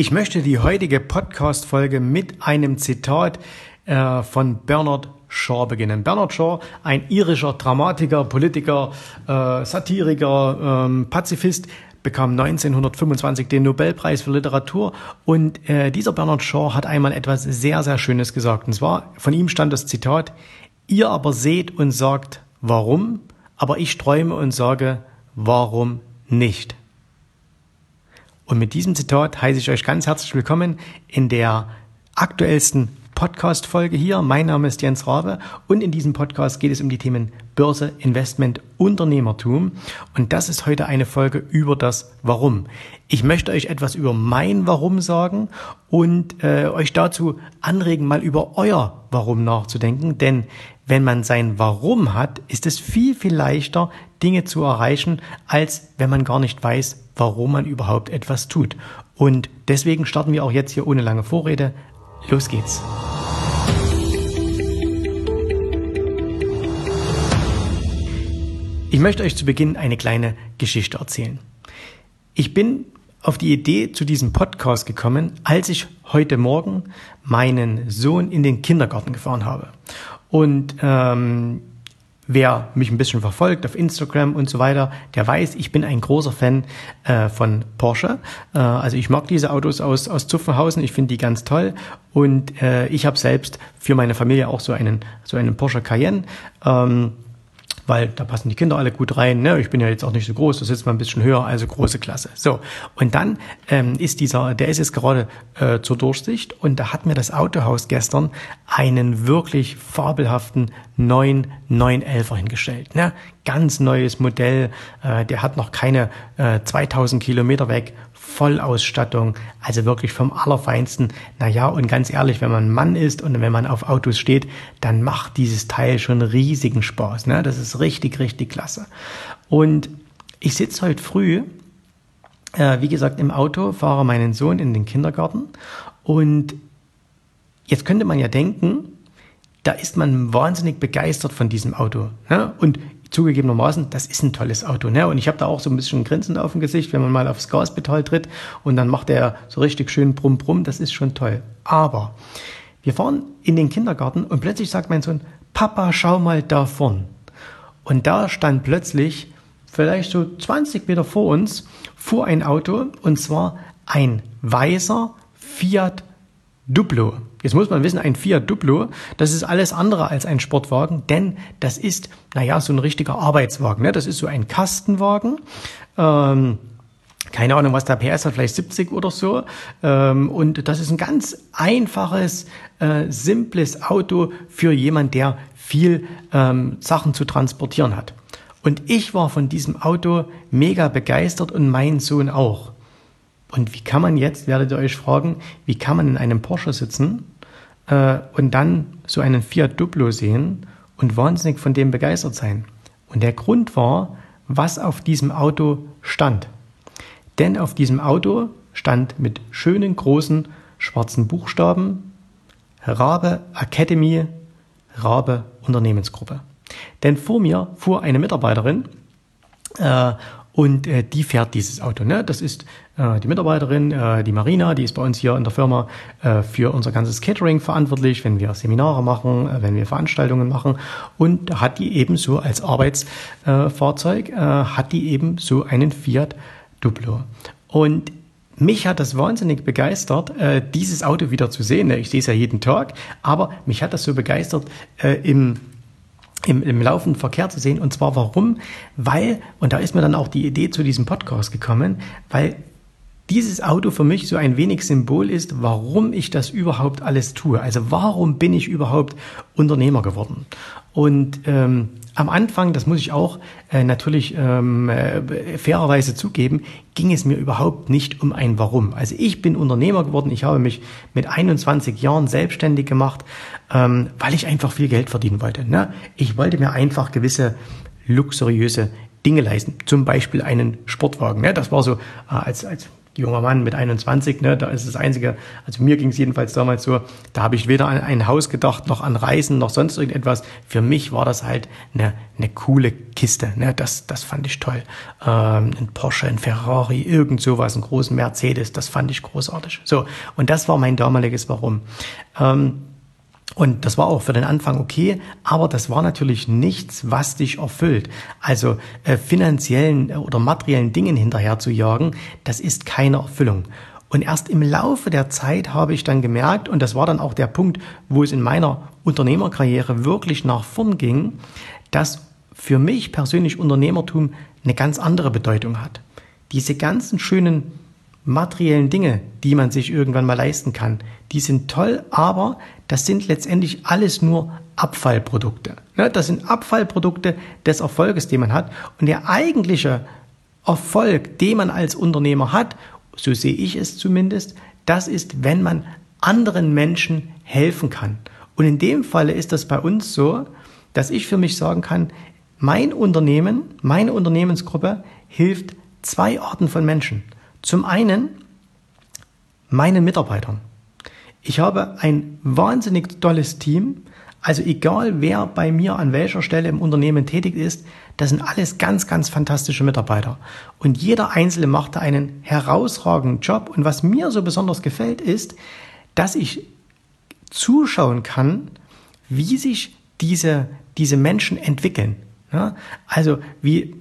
Ich möchte die heutige Podcast-Folge mit einem Zitat äh, von Bernard Shaw beginnen. Bernard Shaw, ein irischer Dramatiker, Politiker, äh, Satiriker, ähm, Pazifist, bekam 1925 den Nobelpreis für Literatur und äh, dieser Bernard Shaw hat einmal etwas sehr, sehr Schönes gesagt. Und zwar, von ihm stand das Zitat, ihr aber seht und sagt, warum, aber ich träume und sage, warum nicht. Und mit diesem Zitat heiße ich euch ganz herzlich willkommen in der aktuellsten Podcast-Folge hier. Mein Name ist Jens Rabe und in diesem Podcast geht es um die Themen Börse, Investment, Unternehmertum. Und das ist heute eine Folge über das Warum. Ich möchte euch etwas über mein Warum sagen und äh, euch dazu anregen, mal über euer Warum nachzudenken. Denn wenn man sein Warum hat, ist es viel, viel leichter, Dinge zu erreichen, als wenn man gar nicht weiß, warum man überhaupt etwas tut. Und deswegen starten wir auch jetzt hier ohne lange Vorrede. Los geht's. Ich möchte euch zu Beginn eine kleine Geschichte erzählen. Ich bin auf die Idee zu diesem Podcast gekommen, als ich heute Morgen meinen Sohn in den Kindergarten gefahren habe. Und ähm, wer mich ein bisschen verfolgt auf Instagram und so weiter, der weiß, ich bin ein großer Fan äh, von Porsche. Äh, also ich mag diese Autos aus, aus Zuffenhausen, ich finde die ganz toll. Und äh, ich habe selbst für meine Familie auch so einen, so einen Porsche Cayenne. Ähm, weil da passen die Kinder alle gut rein. Ne? Ich bin ja jetzt auch nicht so groß, das sitzt mal ein bisschen höher, also große Klasse. So, und dann ähm, ist dieser, der ist jetzt gerade äh, zur Durchsicht und da hat mir das Autohaus gestern einen wirklich fabelhaften neuen 911er hingestellt. Ne? Ganz neues Modell, äh, der hat noch keine äh, 2000 Kilometer weg, Vollausstattung, also wirklich vom Allerfeinsten. Naja, und ganz ehrlich, wenn man Mann ist und wenn man auf Autos steht, dann macht dieses Teil schon riesigen Spaß. Ne? Das ist richtig, richtig klasse. Und ich sitze heute früh, äh, wie gesagt, im Auto, fahre meinen Sohn in den Kindergarten und jetzt könnte man ja denken, da ist man wahnsinnig begeistert von diesem Auto. Ne? Und zugegebenermaßen, das ist ein tolles Auto. Ne? Und ich habe da auch so ein bisschen Grinsen auf dem Gesicht, wenn man mal aufs Gaspedal tritt und dann macht er so richtig schön brumm brumm, das ist schon toll. Aber wir fahren in den Kindergarten und plötzlich sagt mein Sohn, Papa, schau mal da vorn. Und da stand plötzlich, vielleicht so 20 Meter vor uns, fuhr ein Auto und zwar ein weißer Fiat Duplo. Jetzt muss man wissen, ein Fiat Duplo, das ist alles andere als ein Sportwagen, denn das ist, naja, so ein richtiger Arbeitswagen. Ne? Das ist so ein Kastenwagen. Ähm, keine Ahnung, was der PS hat, vielleicht 70 oder so. Ähm, und das ist ein ganz einfaches, äh, simples Auto für jemand, der viel ähm, Sachen zu transportieren hat. Und ich war von diesem Auto mega begeistert und mein Sohn auch. Und wie kann man jetzt, werdet ihr euch fragen, wie kann man in einem Porsche sitzen äh, und dann so einen Fiat Duplo sehen und wahnsinnig von dem begeistert sein? Und der Grund war, was auf diesem Auto stand. Denn auf diesem Auto stand mit schönen großen schwarzen Buchstaben Rabe Academy, Rabe Unternehmensgruppe. Denn vor mir fuhr eine Mitarbeiterin äh, und äh, die fährt dieses Auto. Ne? Das ist äh, die Mitarbeiterin, äh, die Marina, die ist bei uns hier in der Firma äh, für unser ganzes Catering verantwortlich, wenn wir Seminare machen, äh, wenn wir Veranstaltungen machen. Und hat die eben so als Arbeitsfahrzeug, äh, hat die eben so einen Fiat Duplo. Und mich hat das wahnsinnig begeistert, äh, dieses Auto wieder zu sehen. Ich sehe es ja jeden Tag, aber mich hat das so begeistert, äh, im im, im laufenden Verkehr zu sehen. Und zwar warum? Weil, und da ist mir dann auch die Idee zu diesem Podcast gekommen, weil dieses Auto für mich so ein wenig Symbol ist, warum ich das überhaupt alles tue. Also warum bin ich überhaupt Unternehmer geworden? Und ähm, am Anfang, das muss ich auch äh, natürlich ähm, äh, fairerweise zugeben, ging es mir überhaupt nicht um ein Warum. Also ich bin Unternehmer geworden, ich habe mich mit 21 Jahren selbstständig gemacht, ähm, weil ich einfach viel Geld verdienen wollte. Ne? Ich wollte mir einfach gewisse luxuriöse Dinge leisten, zum Beispiel einen Sportwagen. Ne? Das war so äh, als, als junger Mann mit 21, ne, da ist das Einzige, also mir ging es jedenfalls damals so, da habe ich weder an ein Haus gedacht, noch an Reisen, noch sonst irgendetwas. Für mich war das halt eine, eine coole Kiste, ne, das, das fand ich toll. Ähm, ein Porsche, ein Ferrari, irgend sowas, einen großen Mercedes, das fand ich großartig. So, und das war mein damaliges Warum. Ähm, und das war auch für den Anfang okay, aber das war natürlich nichts, was dich erfüllt. Also äh, finanziellen oder materiellen Dingen hinterher zu jagen, das ist keine Erfüllung. Und erst im Laufe der Zeit habe ich dann gemerkt, und das war dann auch der Punkt, wo es in meiner Unternehmerkarriere wirklich nach vorn ging, dass für mich persönlich Unternehmertum eine ganz andere Bedeutung hat. Diese ganzen schönen materiellen Dinge, die man sich irgendwann mal leisten kann, die sind toll, aber das sind letztendlich alles nur Abfallprodukte. Ne, das sind Abfallprodukte des Erfolges, den man hat. Und der eigentliche Erfolg, den man als Unternehmer hat, so sehe ich es zumindest, das ist, wenn man anderen Menschen helfen kann. Und in dem Falle ist das bei uns so, dass ich für mich sagen kann, mein Unternehmen, meine Unternehmensgruppe hilft zwei Arten von Menschen. Zum einen meinen Mitarbeitern. Ich habe ein wahnsinnig tolles Team. Also egal, wer bei mir an welcher Stelle im Unternehmen tätig ist, das sind alles ganz, ganz fantastische Mitarbeiter. Und jeder Einzelne macht da einen herausragenden Job. Und was mir so besonders gefällt, ist, dass ich zuschauen kann, wie sich diese, diese Menschen entwickeln. Ja, also wie,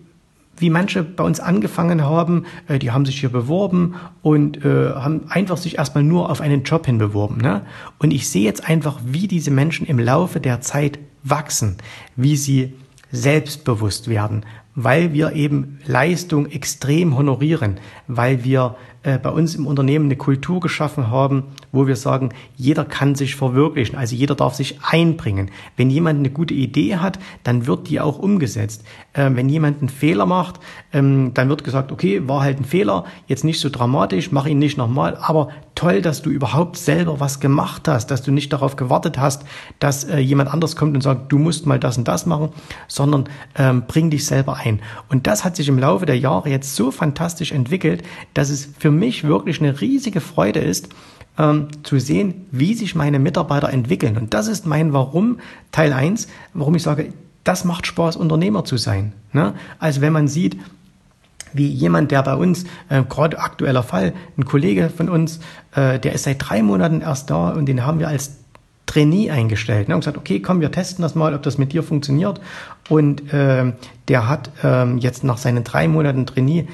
wie manche bei uns angefangen haben, äh, die haben sich hier beworben und äh, haben einfach sich erstmal nur auf einen Job hin beworben. Ne? Und ich sehe jetzt einfach, wie diese Menschen im Laufe der Zeit wachsen, wie sie selbstbewusst werden, weil wir eben Leistung extrem honorieren, weil wir äh, bei uns im Unternehmen eine Kultur geschaffen haben, wo wir sagen, jeder kann sich verwirklichen, also jeder darf sich einbringen. Wenn jemand eine gute Idee hat, dann wird die auch umgesetzt. Äh, wenn jemand einen Fehler macht, ähm, dann wird gesagt, okay, war halt ein Fehler, jetzt nicht so dramatisch, mach ihn nicht nochmal, aber toll, dass du überhaupt selber was gemacht hast, dass du nicht darauf gewartet hast, dass äh, jemand anders kommt und sagt, du musst mal das und das machen, sondern ähm, bring dich selber ein. Und das hat sich im Laufe der Jahre jetzt so fantastisch entwickelt, dass es für mich wirklich eine riesige Freude ist, ähm, zu sehen, wie sich meine Mitarbeiter entwickeln. Und das ist mein Warum, Teil 1, warum ich sage, das macht Spaß, Unternehmer zu sein. Ne? Also wenn man sieht, wie jemand, der bei uns, äh, gerade aktueller Fall, ein Kollege von uns, äh, der ist seit drei Monaten erst da und den haben wir als Trainee eingestellt ne, und gesagt, okay, komm, wir testen das mal, ob das mit dir funktioniert. Und äh, der hat ähm, jetzt nach seinen drei Monaten Trainee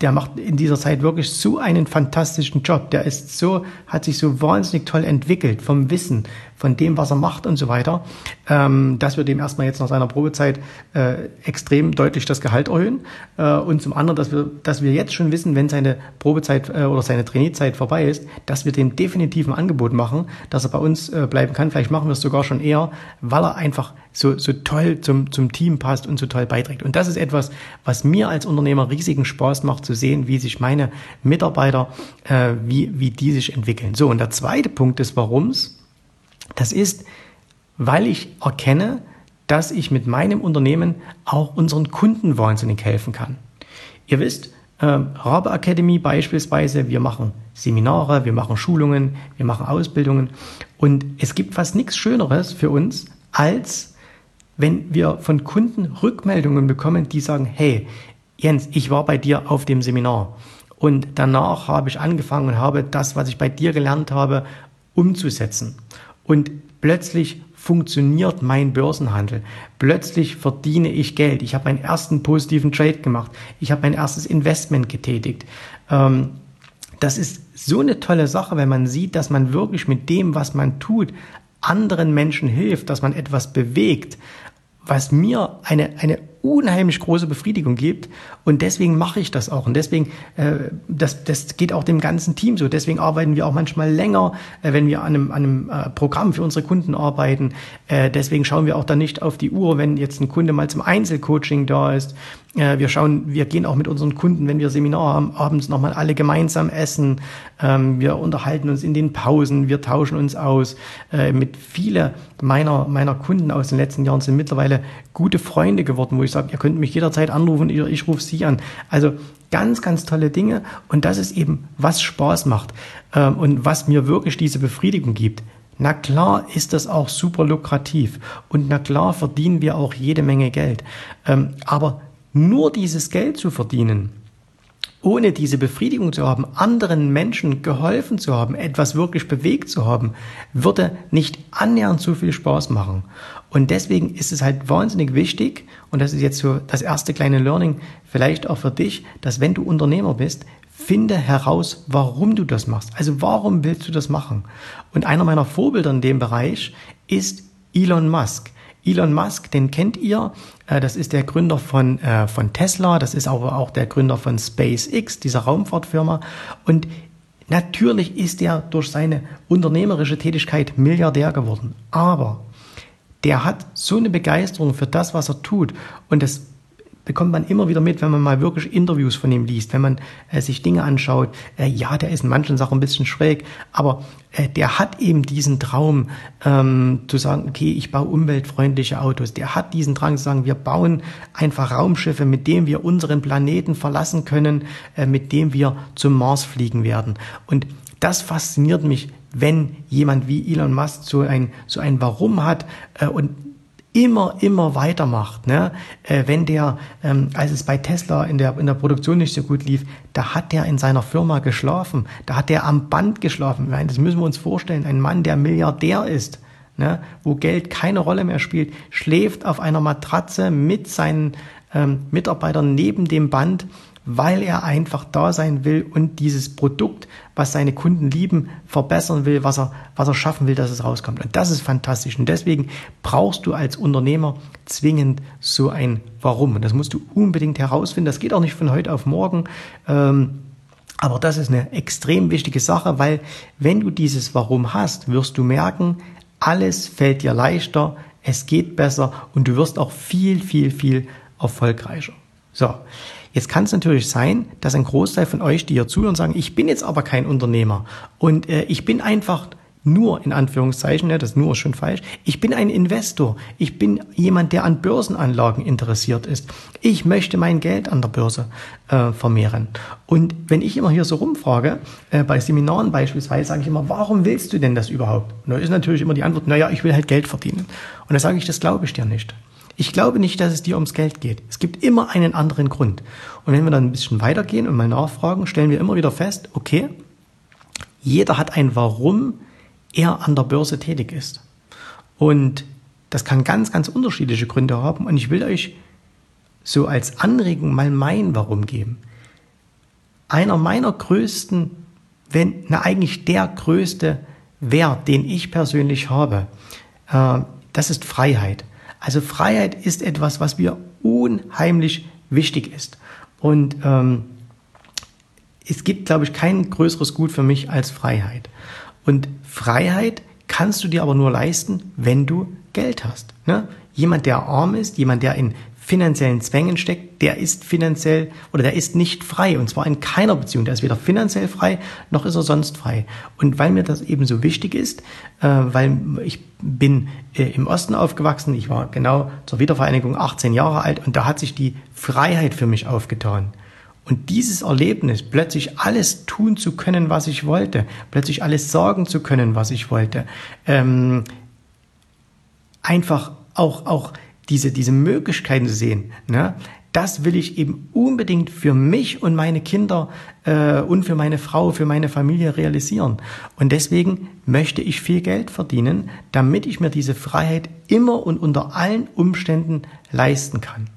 der macht in dieser Zeit wirklich so einen fantastischen Job. Der ist so, hat sich so wahnsinnig toll entwickelt vom Wissen, von dem, was er macht und so weiter, ähm, dass wir dem erstmal jetzt nach seiner Probezeit äh, extrem deutlich das Gehalt erhöhen äh, und zum anderen, dass wir, dass wir jetzt schon wissen, wenn seine Probezeit äh, oder seine Traineezeit vorbei ist, dass wir dem definitiv ein Angebot machen, dass er bei uns äh, bleiben kann. Vielleicht machen wir es sogar schon eher, weil er einfach so, so toll zum, zum Team passt und so toll beiträgt. Und das ist etwas, was mir als Unternehmer riesigen Spaß macht, zu sehen, wie sich meine Mitarbeiter, äh, wie, wie die sich entwickeln. So, und der zweite Punkt des Warums, das ist, weil ich erkenne, dass ich mit meinem Unternehmen auch unseren Kunden wahnsinnig helfen kann. Ihr wisst, äh, Rabe Academy beispielsweise, wir machen Seminare, wir machen Schulungen, wir machen Ausbildungen und es gibt fast nichts Schöneres für uns, als wenn wir von Kunden Rückmeldungen bekommen, die sagen, hey, Jens, ich war bei dir auf dem Seminar und danach habe ich angefangen und habe das, was ich bei dir gelernt habe, umzusetzen. Und plötzlich funktioniert mein Börsenhandel. Plötzlich verdiene ich Geld. Ich habe meinen ersten positiven Trade gemacht. Ich habe mein erstes Investment getätigt. Ähm, das ist so eine tolle Sache, wenn man sieht, dass man wirklich mit dem, was man tut, anderen Menschen hilft, dass man etwas bewegt, was mir eine, eine unheimlich große Befriedigung gibt. Und deswegen mache ich das auch. Und deswegen, äh, das, das geht auch dem ganzen Team so. Deswegen arbeiten wir auch manchmal länger, äh, wenn wir an einem, an einem äh, Programm für unsere Kunden arbeiten. Äh, deswegen schauen wir auch dann nicht auf die Uhr, wenn jetzt ein Kunde mal zum Einzelcoaching da ist. Äh, wir schauen, wir gehen auch mit unseren Kunden, wenn wir Seminar haben, abends nochmal alle gemeinsam essen. Ähm, wir unterhalten uns in den Pausen, wir tauschen uns aus. Äh, mit viele meiner, meiner Kunden aus den letzten Jahren sind mittlerweile gute Freunde geworden, wo ich sage, ihr könnt mich jederzeit anrufen, ich, ich rufe Sie an. Also ganz, ganz tolle Dinge und das ist eben, was Spaß macht ähm, und was mir wirklich diese Befriedigung gibt. Na klar ist das auch super lukrativ und na klar verdienen wir auch jede Menge Geld. Ähm, aber nur dieses Geld zu verdienen, ohne diese Befriedigung zu haben, anderen Menschen geholfen zu haben, etwas wirklich bewegt zu haben, würde nicht annähernd so viel Spaß machen. Und deswegen ist es halt wahnsinnig wichtig, und das ist jetzt so das erste kleine Learning, vielleicht auch für dich, dass wenn du Unternehmer bist, finde heraus, warum du das machst. Also warum willst du das machen? Und einer meiner Vorbilder in dem Bereich ist Elon Musk. Elon Musk, den kennt ihr. Äh, das ist der Gründer von, äh, von Tesla. Das ist aber auch der Gründer von SpaceX, dieser Raumfahrtfirma. Und natürlich ist er durch seine unternehmerische Tätigkeit Milliardär geworden. Aber der hat so eine Begeisterung für das, was er tut. Und das bekommt man immer wieder mit, wenn man mal wirklich Interviews von ihm liest, wenn man äh, sich Dinge anschaut. Äh, ja, der ist in manchen Sachen ein bisschen schräg, aber äh, der hat eben diesen Traum ähm, zu sagen, okay, ich baue umweltfreundliche Autos. Der hat diesen Drang zu sagen, wir bauen einfach Raumschiffe, mit denen wir unseren Planeten verlassen können, äh, mit dem wir zum Mars fliegen werden. Und das fasziniert mich, wenn jemand wie Elon Musk so ein, so ein Warum hat äh, und immer, immer weitermacht. Ne? Äh, wenn der, ähm, als es bei Tesla in der, in der Produktion nicht so gut lief, da hat der in seiner Firma geschlafen. Da hat der am Band geschlafen. Meine, das müssen wir uns vorstellen. Ein Mann, der Milliardär ist, ne? wo Geld keine Rolle mehr spielt, schläft auf einer Matratze mit seinen ähm, Mitarbeitern neben dem Band weil er einfach da sein will und dieses Produkt, was seine Kunden lieben, verbessern will, was er, was er schaffen will, dass es rauskommt. Und das ist fantastisch. Und deswegen brauchst du als Unternehmer zwingend so ein Warum. Und das musst du unbedingt herausfinden. Das geht auch nicht von heute auf morgen. Ähm, aber das ist eine extrem wichtige Sache, weil wenn du dieses Warum hast, wirst du merken, alles fällt dir leichter, es geht besser und du wirst auch viel, viel, viel erfolgreicher. So, Jetzt kann es natürlich sein, dass ein Großteil von euch, die hier zuhören, sagen, ich bin jetzt aber kein Unternehmer und äh, ich bin einfach nur in Anführungszeichen, ja, das nur ist schon falsch. Ich bin ein Investor. Ich bin jemand, der an Börsenanlagen interessiert ist. Ich möchte mein Geld an der Börse äh, vermehren. Und wenn ich immer hier so rumfrage, äh, bei Seminaren beispielsweise, sage ich immer, warum willst du denn das überhaupt? Und da ist natürlich immer die Antwort, naja, ich will halt Geld verdienen. Und da sage ich, das glaube ich dir nicht. Ich glaube nicht, dass es dir ums Geld geht. Es gibt immer einen anderen Grund. Und wenn wir dann ein bisschen weitergehen und mal nachfragen, stellen wir immer wieder fest, okay, jeder hat ein Warum er an der Börse tätig ist. Und das kann ganz, ganz unterschiedliche Gründe haben. Und ich will euch so als Anregung mal mein Warum geben. Einer meiner größten, wenn, na eigentlich der größte Wert, den ich persönlich habe, äh, das ist Freiheit. Also Freiheit ist etwas, was mir unheimlich wichtig ist. Und ähm, es gibt, glaube ich, kein größeres Gut für mich als Freiheit. Und Freiheit kannst du dir aber nur leisten, wenn du Geld hast. Ne? Jemand, der arm ist, jemand, der in finanziellen Zwängen steckt, der ist finanziell oder der ist nicht frei und zwar in keiner Beziehung. Der ist weder finanziell frei noch ist er sonst frei. Und weil mir das eben so wichtig ist, äh, weil ich bin äh, im Osten aufgewachsen, ich war genau zur Wiedervereinigung 18 Jahre alt und da hat sich die Freiheit für mich aufgetan. Und dieses Erlebnis, plötzlich alles tun zu können, was ich wollte, plötzlich alles sagen zu können, was ich wollte, ähm, einfach auch, auch diese, diese Möglichkeiten sehen, ne? das will ich eben unbedingt für mich und meine Kinder äh, und für meine Frau, für meine Familie realisieren. Und deswegen möchte ich viel Geld verdienen, damit ich mir diese Freiheit immer und unter allen Umständen leisten kann.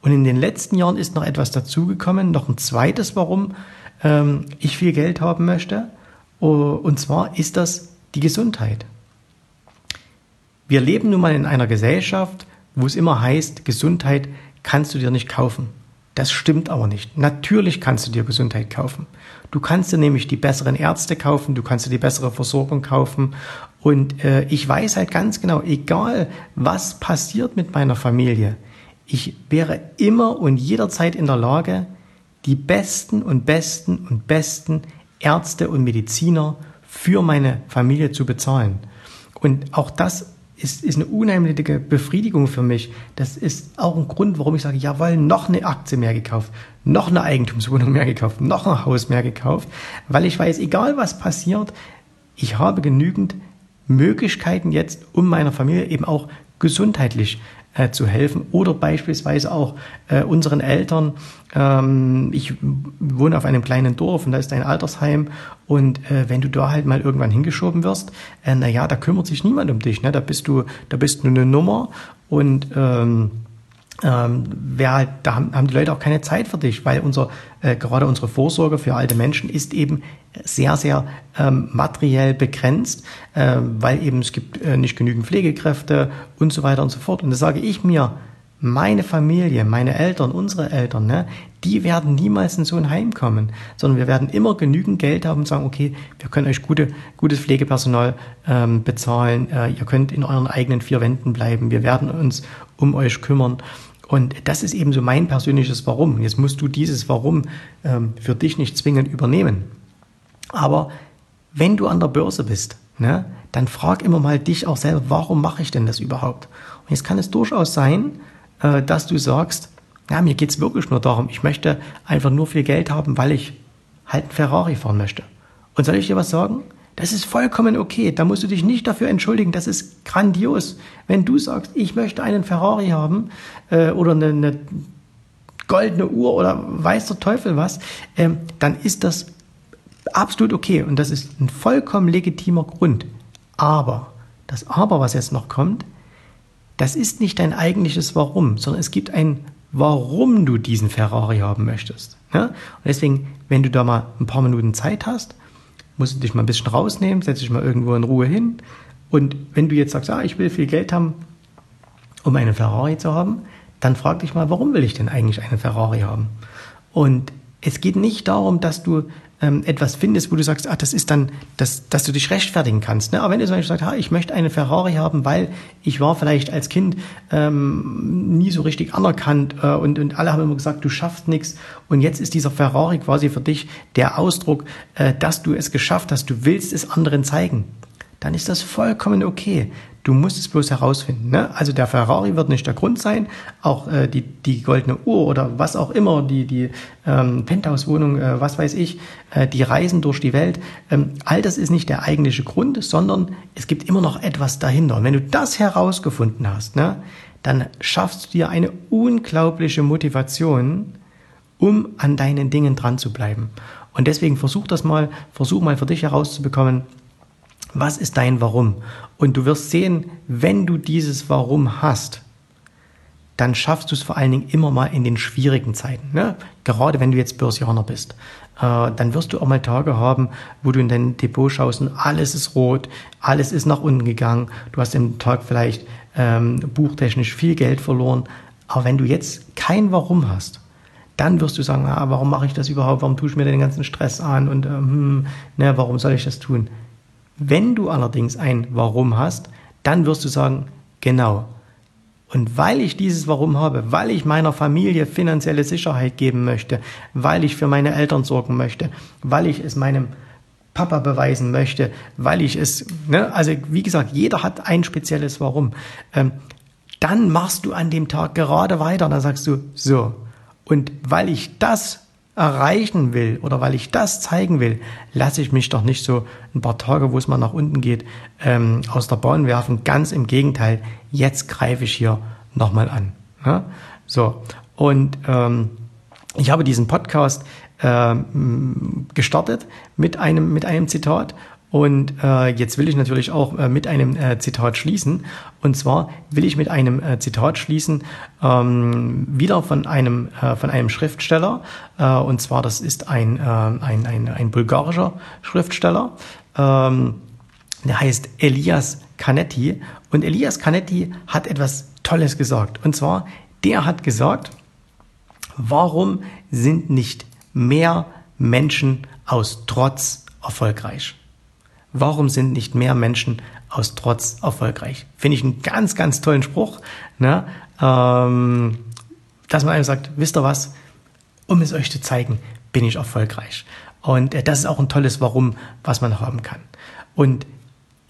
Und in den letzten Jahren ist noch etwas dazugekommen, noch ein zweites, warum ähm, ich viel Geld haben möchte. Und zwar ist das die Gesundheit. Wir leben nun mal in einer Gesellschaft, wo es immer heißt, Gesundheit kannst du dir nicht kaufen. Das stimmt aber nicht. Natürlich kannst du dir Gesundheit kaufen. Du kannst dir nämlich die besseren Ärzte kaufen, du kannst dir die bessere Versorgung kaufen. Und äh, ich weiß halt ganz genau, egal was passiert mit meiner Familie, ich wäre immer und jederzeit in der Lage, die besten und besten und besten Ärzte und Mediziner für meine Familie zu bezahlen. Und auch das ist, ist eine unheimliche Befriedigung für mich. Das ist auch ein Grund, warum ich sage, jawohl, noch eine Aktie mehr gekauft, noch eine Eigentumswohnung mehr gekauft, noch ein Haus mehr gekauft, weil ich weiß, egal was passiert, ich habe genügend Möglichkeiten jetzt, um meiner Familie eben auch gesundheitlich äh, zu helfen oder beispielsweise auch äh, unseren Eltern. Ähm, ich wohne auf einem kleinen Dorf und da ist ein Altersheim und äh, wenn du da halt mal irgendwann hingeschoben wirst, äh, na ja, da kümmert sich niemand um dich, ne? Da bist du, da bist du eine Nummer und ähm, ähm, wer halt, da haben, haben die Leute auch keine Zeit für dich, weil unser, äh, gerade unsere Vorsorge für alte Menschen ist eben sehr, sehr ähm, materiell begrenzt, äh, weil eben es gibt äh, nicht genügend Pflegekräfte und so weiter und so fort. Und da sage ich mir, meine Familie, meine Eltern, unsere Eltern, ne, die werden niemals in so ein Heim kommen, sondern wir werden immer genügend Geld haben und sagen, okay, wir können euch gute, gutes Pflegepersonal ähm, bezahlen, äh, ihr könnt in euren eigenen vier Wänden bleiben, wir werden uns um euch kümmern. Und das ist eben so mein persönliches Warum. Jetzt musst du dieses Warum ähm, für dich nicht zwingend übernehmen. Aber wenn du an der Börse bist, ne, dann frag immer mal dich auch selber, warum mache ich denn das überhaupt? Und jetzt kann es durchaus sein, äh, dass du sagst, ja, mir geht's wirklich nur darum, ich möchte einfach nur viel Geld haben, weil ich halt einen Ferrari fahren möchte. Und soll ich dir was sagen? Das ist vollkommen okay. Da musst du dich nicht dafür entschuldigen. Das ist grandios. Wenn du sagst, ich möchte einen Ferrari haben äh, oder eine, eine goldene Uhr oder weiß der Teufel was, ähm, dann ist das absolut okay und das ist ein vollkommen legitimer Grund. Aber, das Aber, was jetzt noch kommt, das ist nicht dein eigentliches Warum, sondern es gibt ein Warum du diesen Ferrari haben möchtest. Ja? Und deswegen, wenn du da mal ein paar Minuten Zeit hast, musst du dich mal ein bisschen rausnehmen, setz dich mal irgendwo in Ruhe hin. Und wenn du jetzt sagst, ah, ich will viel Geld haben, um einen Ferrari zu haben, dann frag dich mal, warum will ich denn eigentlich einen Ferrari haben? Und es geht nicht darum, dass du ähm, etwas findest, wo du sagst, ah, das ist dann, dass, dass du dich rechtfertigen kannst. Ne? Aber wenn du zum Beispiel sagst, ah, ich möchte eine Ferrari haben, weil ich war vielleicht als Kind ähm, nie so richtig anerkannt äh, und, und alle haben immer gesagt, du schaffst nichts und jetzt ist dieser Ferrari quasi für dich der Ausdruck, äh, dass du es geschafft hast, du willst es anderen zeigen, dann ist das vollkommen okay. Du musst es bloß herausfinden. Ne? Also der Ferrari wird nicht der Grund sein, auch äh, die, die goldene Uhr oder was auch immer, die, die ähm, Penthouse-Wohnung, äh, was weiß ich, äh, die Reisen durch die Welt. Ähm, all das ist nicht der eigentliche Grund, sondern es gibt immer noch etwas dahinter. Und wenn du das herausgefunden hast, ne, dann schaffst du dir eine unglaubliche Motivation, um an deinen Dingen dran zu bleiben. Und deswegen versuch das mal, versuch mal für dich herauszubekommen, was ist dein Warum? Und du wirst sehen, wenn du dieses Warum hast, dann schaffst du es vor allen Dingen immer mal in den schwierigen Zeiten. Ne? Gerade wenn du jetzt Börsianer bist. Äh, dann wirst du auch mal Tage haben, wo du in dein Depot schaust und alles ist rot, alles ist nach unten gegangen. Du hast im Tag vielleicht ähm, buchtechnisch viel Geld verloren. Aber wenn du jetzt kein Warum hast, dann wirst du sagen, ah, warum mache ich das überhaupt? Warum tue ich mir den ganzen Stress an? Und ähm, ne, warum soll ich das tun? Wenn du allerdings ein Warum hast, dann wirst du sagen, genau. Und weil ich dieses Warum habe, weil ich meiner Familie finanzielle Sicherheit geben möchte, weil ich für meine Eltern sorgen möchte, weil ich es meinem Papa beweisen möchte, weil ich es, ne, also wie gesagt, jeder hat ein spezielles Warum. Ähm, dann machst du an dem Tag gerade weiter, dann sagst du, so. Und weil ich das erreichen will oder weil ich das zeigen will, lasse ich mich doch nicht so ein paar Tage, wo es mal nach unten geht, ähm, aus der Bahn werfen. Ganz im Gegenteil, jetzt greife ich hier nochmal an. Ja? So, und ähm, ich habe diesen Podcast äh, gestartet mit einem, mit einem Zitat und äh, jetzt will ich natürlich auch äh, mit einem äh, Zitat schließen. Und zwar will ich mit einem äh, Zitat schließen, ähm, wieder von einem, äh, von einem Schriftsteller. Äh, und zwar, das ist ein, äh, ein, ein, ein bulgarischer Schriftsteller. Ähm, der heißt Elias Canetti. Und Elias Canetti hat etwas Tolles gesagt. Und zwar, der hat gesagt, warum sind nicht mehr Menschen aus Trotz erfolgreich? Warum sind nicht mehr Menschen aus Trotz erfolgreich? Finde ich einen ganz, ganz tollen Spruch, ne? ähm, dass man einfach sagt, wisst ihr was, um es euch zu zeigen, bin ich erfolgreich. Und äh, das ist auch ein tolles Warum, was man haben kann. Und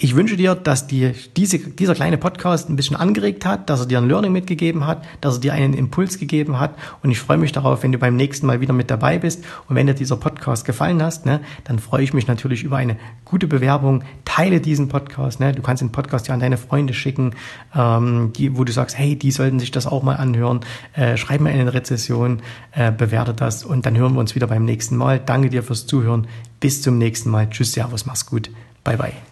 Ich wünsche dir, dass dir diese, dieser kleine Podcast ein bisschen angeregt hat, dass er dir ein Learning mitgegeben hat, dass er dir einen Impuls gegeben hat. Und ich freue mich darauf, wenn du beim nächsten Mal wieder mit dabei bist. Und wenn dir dieser Podcast gefallen hast, ne, dann freue ich mich natürlich über eine gute Bewerbung. Teile diesen Podcast. Ne. Du kannst den Podcast ja an deine Freunde schicken, ähm, die, wo du sagst, hey, die sollten sich das auch mal anhören. Äh, schreib mir eine Rezession, äh, bewerte das und dann hören wir uns wieder beim nächsten Mal. Danke dir fürs Zuhören. Bis zum nächsten Mal. Tschüss, Servus, mach's gut. Bye, bye.